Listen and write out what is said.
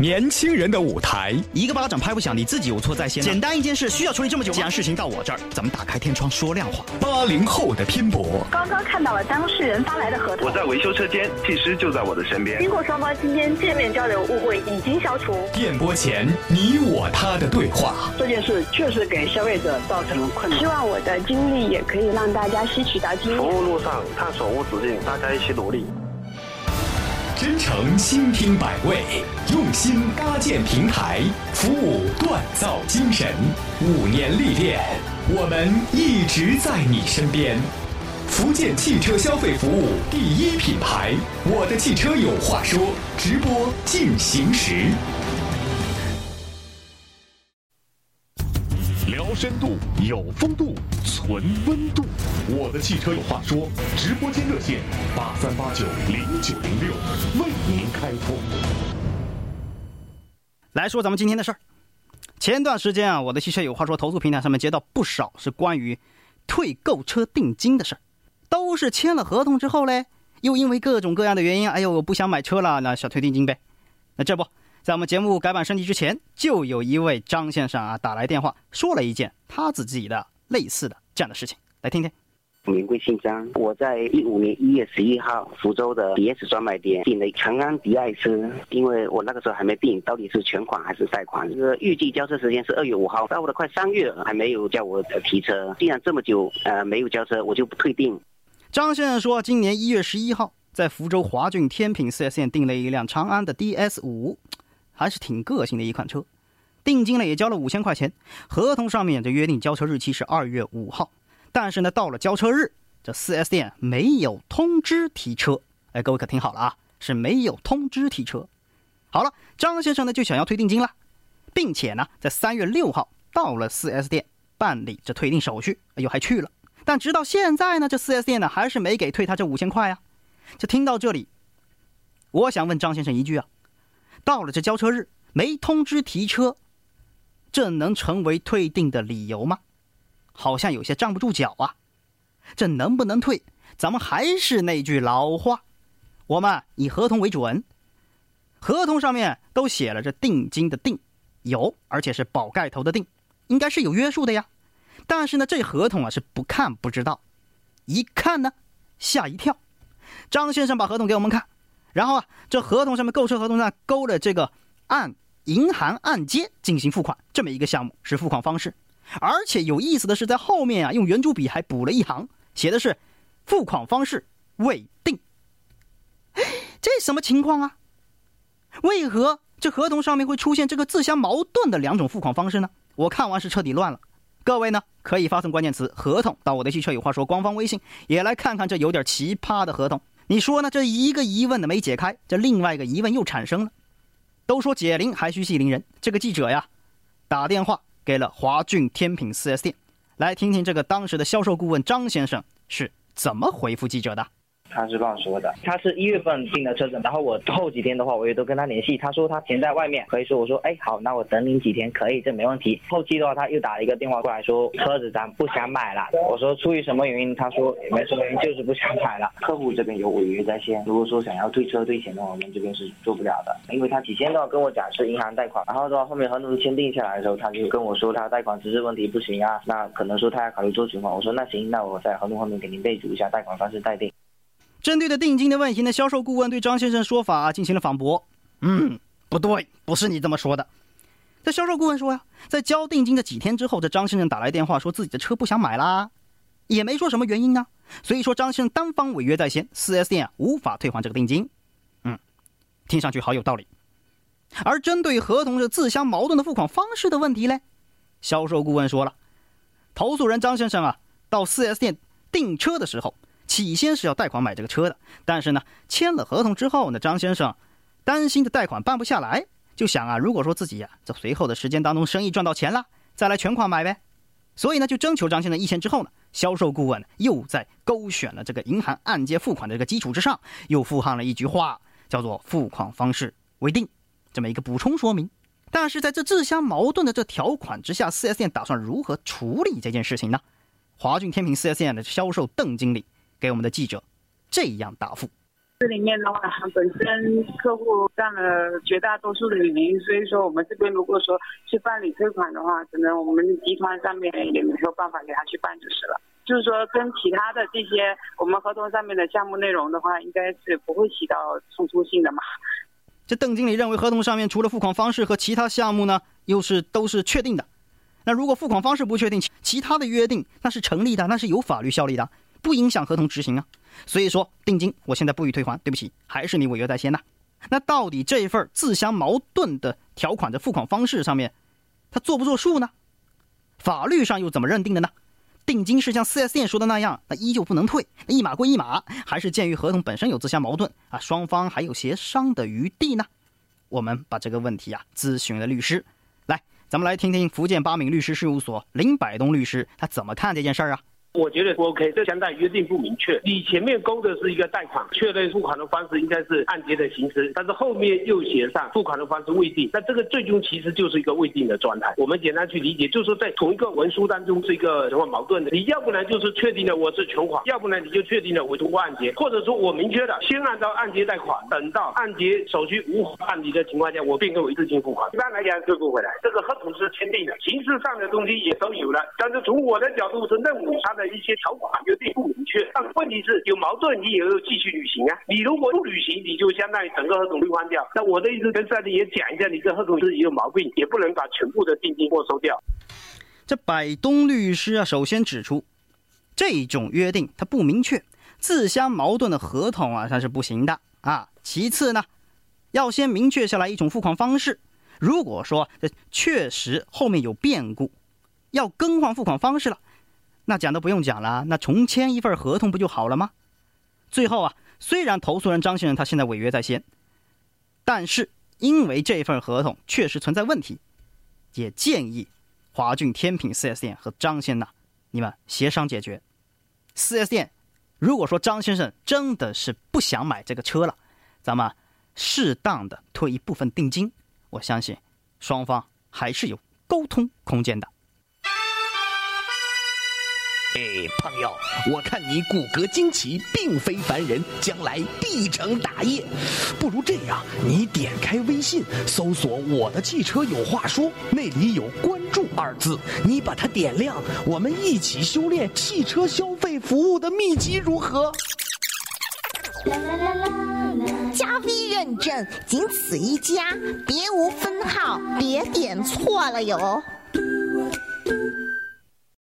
年轻人的舞台，一个巴掌拍不响，你自己有错在先。简单一件事需要处理这么久，既然事情到我这儿，咱们打开天窗说亮话。八零后的拼搏，刚刚看到了当事人发来的合同。我在维修车间，技师就在我的身边。经过双方今天见面交流，误会已经消除。电波前你我他的对话，这件事确实给消费者造成了困难。希望我的经历也可以让大家吸取到经验。服务路上探索无止境，大家一起努力。真诚倾听百味，用心搭建平台，服务锻造精神。五年历练，我们一直在你身边。福建汽车消费服务第一品牌，我的汽车有话说，直播进行时。深度，有风度，存温度。我的汽车有话说，直播间热线八三八九零九零六为您开通。来说咱们今天的事儿。前段时间啊，我的汽车有话说，投诉平台上面接到不少是关于退购车定金的事儿，都是签了合同之后嘞，又因为各种各样的原因，哎呦，我不想买车了，那小退定金呗。那这不。在我们节目改版升级之前，就有一位张先生啊打来电话，说了一件他自己的类似的这样的事情，来听听。名贵姓张，我在一五年一月十一号福州的 DS 专卖店订了长安迪爱斯，因为我那个时候还没定到底是全款还是贷款，这个预计交车时间是二月五号，到了快三月还没有叫我提车，既然这么久呃没有交车，我就不退订。张先生说，今年一月十一号在福州华骏天品 4S 店订了一辆长安的 DS 五。还是挺个性的一款车，定金呢也交了五千块钱，合同上面就约定交车日期是二月五号，但是呢到了交车日，这 4S 店没有通知提车，哎，各位可听好了啊，是没有通知提车。好了，张先生呢就想要退定金了，并且呢在三月六号到了 4S 店办理这退订手续，哎呦还去了，但直到现在呢这 4S 店呢还是没给退他这五千块啊。就听到这里，我想问张先生一句啊。到了这交车日没通知提车，这能成为退订的理由吗？好像有些站不住脚啊。这能不能退？咱们还是那句老话，我们以合同为准。合同上面都写了这定金的定，有，而且是宝盖头的定，应该是有约束的呀。但是呢，这合同啊是不看不知道，一看呢吓一跳。张先生把合同给我们看。然后啊，这合同上面购车合同上勾了这个按银行按揭进行付款这么一个项目是付款方式，而且有意思的是在后面啊用圆珠笔还补了一行，写的是付款方式未定。这什么情况啊？为何这合同上面会出现这个自相矛盾的两种付款方式呢？我看完是彻底乱了。各位呢可以发送关键词“合同”到我的汽车有话说官方微信，也来看看这有点奇葩的合同。你说呢？这一个疑问的没解开，这另外一个疑问又产生了。都说解铃还须系铃人，这个记者呀，打电话给了华骏天品 4S 店，来听听这个当时的销售顾问张先生是怎么回复记者的。他是这样说的，他是一月份订的车子，然后我后几天的话，我也都跟他联系，他说他停在外面，可以说我说，哎，好，那我等你几天，可以，这没问题。后期的话，他又打了一个电话过来，说车子咱不想买了。我说出于什么原因？他说也没什么原因，就是不想买了。客户这边有违约在先，如果说想要退车退钱的话，我们这边是做不了的，因为他起先的话跟我讲是银行贷款，然后的话后面合同签订下来的时候，他就跟我说他贷款资质问题不行啊，那可能说他要考虑做情况。我说那行，那我在合同后面给您备注一下贷款方式待定。针对的定金的问题呢，销售顾问对张先生说法进行了反驳。嗯，不对，不是你这么说的。这销售顾问说呀，在交定金的几天之后，这张先生打来电话说自己的车不想买啦，也没说什么原因呢。所以说张先生单方违约在先，4S 店无法退还这个定金。嗯，听上去好有道理。而针对合同是自相矛盾的付款方式的问题呢，销售顾问说了，投诉人张先生啊，到 4S 店订车的时候。起先是要贷款买这个车的，但是呢，签了合同之后呢，张先生担心的贷款办不下来，就想啊，如果说自己呀，在随后的时间当中生意赚到钱了，再来全款买呗。所以呢，就征求张先生意见之后呢，销售顾问又在勾选了这个银行按揭付款的这个基础之上，又附上了一句话，叫做“付款方式未定”这么一个补充说明。但是在这自相矛盾的这条款之下，4S 店打算如何处理这件事情呢？华骏天平 4S 店的销售邓经理。给我们的记者这样答复：这里面的话，本身客户占了绝大多数的原因，所以说我们这边如果说去办理退款的话，可能我们集团上面也没有办法给他去办就是了。就是说，跟其他的这些我们合同上面的项目内容的话，应该是不会起到冲突性的嘛。这邓经理认为，合同上面除了付款方式和其他项目呢，又是都是确定的。那如果付款方式不确定，其他的约定那是成立的，那是有法律效力的，不影响合同执行啊。所以说，定金我现在不予退还，对不起，还是你违约在先呐。那到底这一份自相矛盾的条款的付款方式上面，它作不作数呢？法律上又怎么认定的呢？定金是像 4S 店说的那样，那依旧不能退，一码归一码，还是鉴于合同本身有自相矛盾啊，双方还有协商的余地呢？我们把这个问题啊咨询了律师，来，咱们来听听福建八闽律师事务所林百东律师他怎么看这件事儿啊？我觉得不 OK，这相当于约定不明确。你前面勾的是一个贷款，确认付款的方式应该是按揭的形式，但是后面又写上付款的方式未定，那这个最终其实就是一个未定的状态。我们简单去理解，就是说在同一个文书当中是一个什么矛盾的。你要不然就是确定了我是全款，要不然你就确定了我通过按揭，或者说我明确的先按照按揭贷款，等到按揭手续无办理的情况下，我变更为一次性付款。一般来讲退不回来。这个合同是签订的，形式上的东西也都有了，但是从我的角度是认为它的一些条款约定不明确，但问题是有矛盾，你也要继续履行啊。你如果不履行，你就相当于整个合同退换掉。那我的意思跟赛迪也讲一下，你这合同是有毛病，也不能把全部的定金没收掉。这百东律师啊，首先指出，这种约定它不明确，自相矛盾的合同啊，它是不行的啊。其次呢，要先明确下来一种付款方式。如果说这确实后面有变故，要更换付款方式了。那讲都不用讲了，那重签一份合同不就好了吗？最后啊，虽然投诉人张先生他现在违约在先，但是因为这份合同确实存在问题，也建议华骏天品 4S 店和张先生呐，你们协商解决。4S 店如果说张先生真的是不想买这个车了，咱们适当的退一部分定金，我相信双方还是有沟通空间的。哎，朋友，我看你骨骼惊奇，并非凡人，将来必成大业。不如这样，你点开微信，搜索“我的汽车有话说”，那里有“关注”二字，你把它点亮，我们一起修炼汽车消费服务的秘籍，如何？加 V 认证，仅此一家，别无分号，别点错了哟。